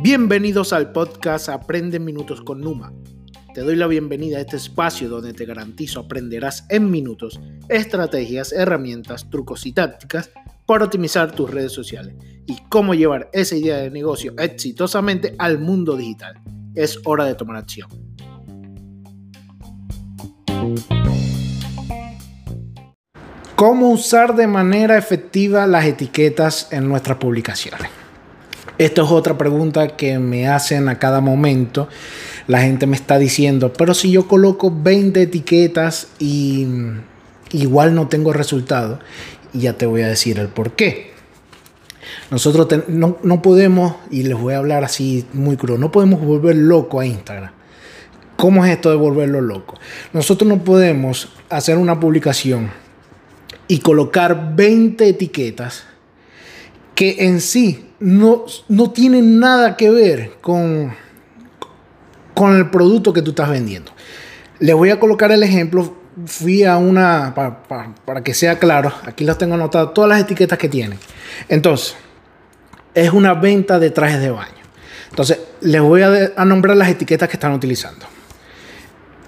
Bienvenidos al podcast Aprende Minutos con Numa. Te doy la bienvenida a este espacio donde te garantizo aprenderás en minutos estrategias, herramientas, trucos y tácticas para optimizar tus redes sociales y cómo llevar esa idea de negocio exitosamente al mundo digital. Es hora de tomar acción. ¿Cómo usar de manera efectiva las etiquetas en nuestras publicaciones? Esta es otra pregunta que me hacen a cada momento. La gente me está diciendo, pero si yo coloco 20 etiquetas y igual no tengo resultado, ya te voy a decir el por qué. Nosotros no, no, podemos, y les voy a hablar así muy crudo, no podemos volver loco a Instagram. ¿Cómo es esto de volverlo loco? Nosotros no podemos hacer una publicación y colocar 20 etiquetas que en sí no, no tienen nada que ver con, con el producto que tú estás vendiendo. Les voy a colocar el ejemplo. Fui a una, para, que sea claro, aquí las tengo anotadas, todas las etiquetas que tienen. Entonces, es una venta de trajes de baño. Entonces, les voy a, a nombrar las etiquetas que están utilizando.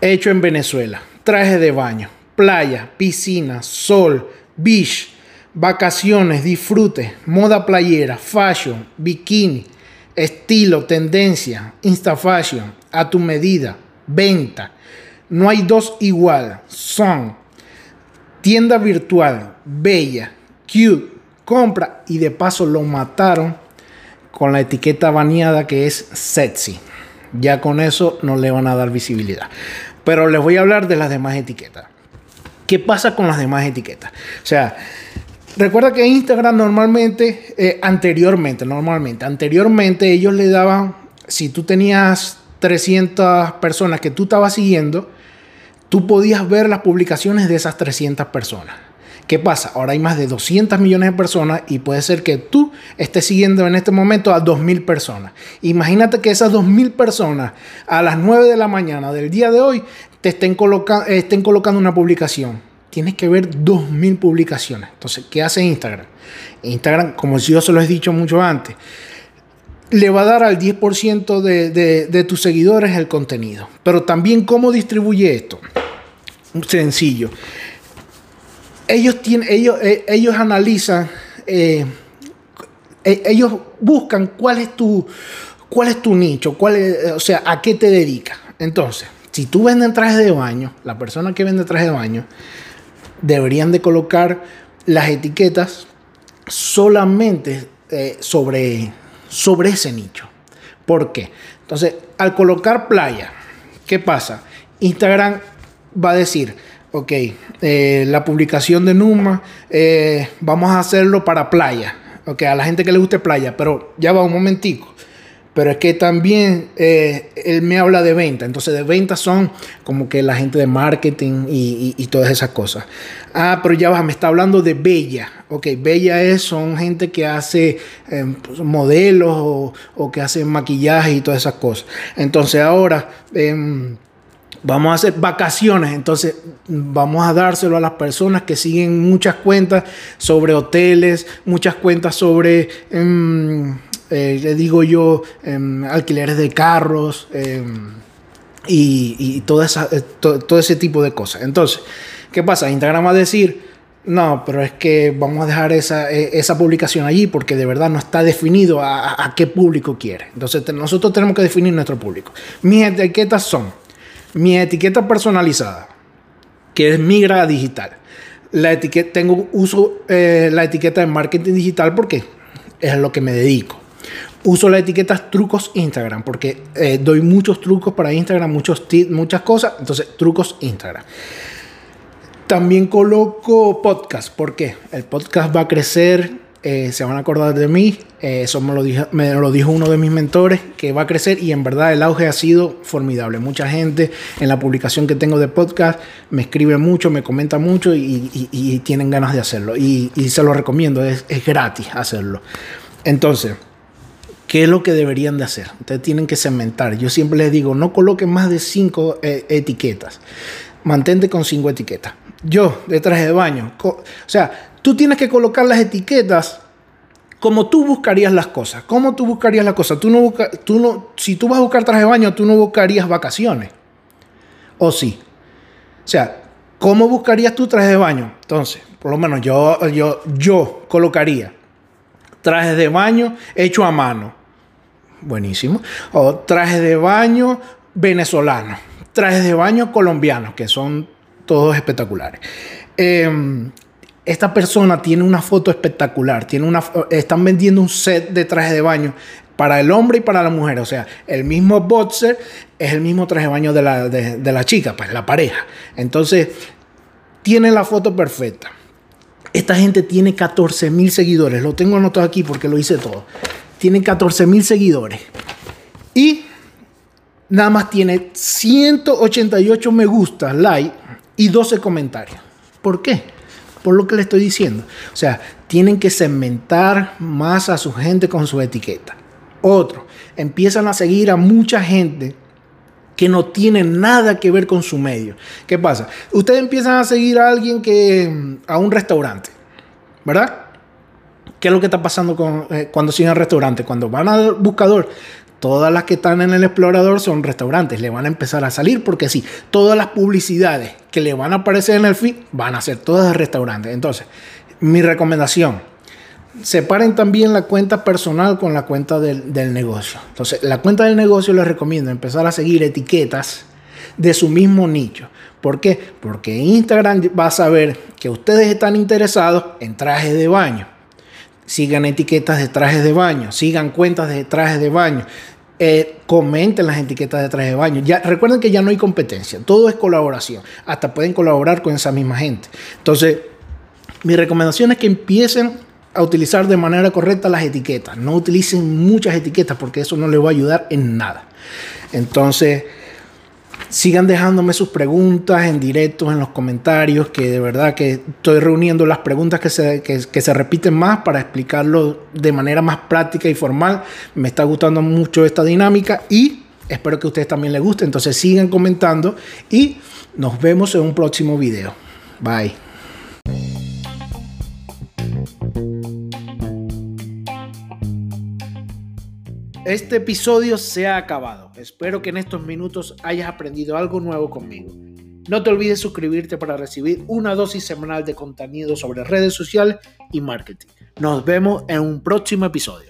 Hecho en Venezuela, traje de baño, playa, piscina, sol, beach, vacaciones, disfrute, moda playera, fashion, bikini, estilo, tendencia, insta fashion, a tu medida, venta. No hay dos igual. Son tienda virtual, bella, cute, compra y de paso lo mataron con la etiqueta baneada que es sexy. Ya con eso no le van a dar visibilidad. Pero les voy a hablar de las demás etiquetas. ¿Qué pasa con las demás etiquetas? O sea, recuerda que Instagram normalmente, eh, anteriormente, normalmente, anteriormente ellos le daban, si tú tenías 300 personas que tú estabas siguiendo, tú podías ver las publicaciones de esas 300 personas. ¿Qué pasa? Ahora hay más de 200 millones de personas y puede ser que tú estés siguiendo en este momento a 2.000 personas. Imagínate que esas 2.000 personas a las 9 de la mañana del día de hoy te estén, estén colocando una publicación. Tienes que ver 2.000 publicaciones. Entonces, ¿qué hace Instagram? Instagram, como yo se lo he dicho mucho antes, le va a dar al 10% de, de, tus seguidores el contenido. Pero también, ¿cómo distribuye esto? Sencillo. Ellos, tienen, ellos, eh, ellos analizan, eh, eh, ellos buscan cuál es tu, cuál es tu nicho, cuál o sea, a qué te dedicas. Entonces, si tú vendes trajes de baño, la persona que vende trajes de baño, deberían de colocar las etiquetas solamente eh, sobre, sobre ese nicho. ¿Por qué? Entonces, al colocar playa, ¿qué pasa? Instagram va a decir, ok, eh, la publicación de Numa, eh, vamos a hacerlo para playa. Ok, a la gente que le guste playa, pero ya va un momentico pero es que también eh, él me habla de venta. Entonces, de venta son como que la gente de marketing y, todas esas cosas. Ah, pero ya me está hablando de Bella. Ok, Bella es, son gente que hace em, pues, modelos o, que hace maquillaje y todas esas cosas. Entonces, ahora. Em, vamos a hacer vacaciones, entonces vamos a dárselo a las personas que siguen muchas cuentas sobre hoteles, muchas cuentas sobre em, eh, digo yo, em, alquileres de carros em, y, todo, esa, eh, todo ese tipo de cosas. Entonces, ¿qué pasa? Instagram va a decir, no, pero es que vamos a dejar esa, e, esa publicación allí porque de verdad no está definido a, qué público quiere. Entonces, nosotros tenemos que definir nuestro público. Mis etiquetas son mi etiqueta personalizada, que es migra digital. La etiqueta, tengo uso eh, la etiqueta de marketing digital porque es a lo que me dedico. Uso las etiquetas trucos Instagram porque eh, doy muchos trucos para Instagram, muchos muchas cosas. Entonces, trucos Instagram. También coloco podcast porque el podcast va a crecer. Eh, se van a acordar de mí. Eh, eso me lo, dijo, me lo dijo uno de mis mentores, que va a crecer y en verdad el auge ha sido formidable. Mucha gente en la publicación que tengo de podcast me escribe mucho, me comenta mucho y, tienen ganas de hacerlo. Y, se lo recomiendo, es, es gratis hacerlo. Entonces, ¿Qué es lo que deberían de hacer? Ustedes tienen que segmentar. Yo siempre les digo, no coloquen más de cinco eh, etiquetas. mantente con cinco etiquetas. Yo, de traje de baño. O sea, tú tienes que colocar las etiquetas como tú buscarías las cosas. ¿Cómo tú buscarías las cosas? Tú no busca, tú no, si tú vas a buscar traje de baño, tú no buscarías vacaciones. ¿O sí? O sea, ¿cómo buscarías tu traje de baño? Entonces, por lo menos yo, yo, yo colocaría trajes de baño hecho a mano. Buenísimo. O trajes de baño venezolano. Trajes de baño colombianos, que son todos espectaculares. Em, esta persona tiene una foto espectacular, tiene una, están vendiendo un set de trajes de baño para el hombre y para la mujer. O sea, el mismo boxer es el mismo traje de baño de la, de, la chica, pues la pareja. Entonces, tiene la foto perfecta. Esta gente tiene 14 mil seguidores. Lo tengo anotado aquí porque lo hice todo. Tiene 14 mil seguidores. Y nada más tiene 188 me gusta, like y 12 comentarios. ¿Por qué? Por lo que le estoy diciendo. O sea, tienen que segmentar más a su gente con su etiqueta. Otro, empiezan a seguir a mucha gente que no tiene nada que ver con su medio. ¿Qué pasa? Ustedes empiezan a seguir a alguien que a un restaurante, ¿verdad? ¿Qué es lo que está pasando eh, cuando siguen al restaurante? Cuando van al buscador, todas las que están en el explorador son restaurantes. Le van a empezar a salir porque sí, todas las publicidades que le van a aparecer en el feed van a ser todas de restaurantes. Entonces, mi recomendación, separen también la cuenta personal con la cuenta del, negocio. Entonces, la cuenta del negocio les recomiendo empezar a seguir etiquetas de su mismo nicho. ¿Por qué? Porque Instagram va a saber que ustedes están interesados en trajes de baño sigan etiquetas de trajes de baño, sigan cuentas de trajes de baño, eh, comenten las etiquetas de trajes de baño. Ya, recuerden que ya no hay competencia, todo es colaboración, hasta pueden colaborar con esa misma gente. Entonces, mi recomendación es que empiecen a utilizar de manera correcta las etiquetas, no utilicen muchas etiquetas porque eso no les va a ayudar en nada. Entonces, Sigan dejándome sus preguntas en directo, en los comentarios, que de verdad que estoy reuniendo las preguntas que se, que, se repiten más para explicarlo de manera más práctica y formal. Me está gustando mucho esta dinámica y espero que a ustedes también les guste. Entonces sigan comentando y nos vemos en un próximo video. Bye. Este episodio se ha acabado. Espero que en estos minutos hayas aprendido algo nuevo conmigo. No te olvides suscribirte para recibir una dosis semanal de contenido sobre redes sociales y marketing. Nos vemos en un próximo episodio.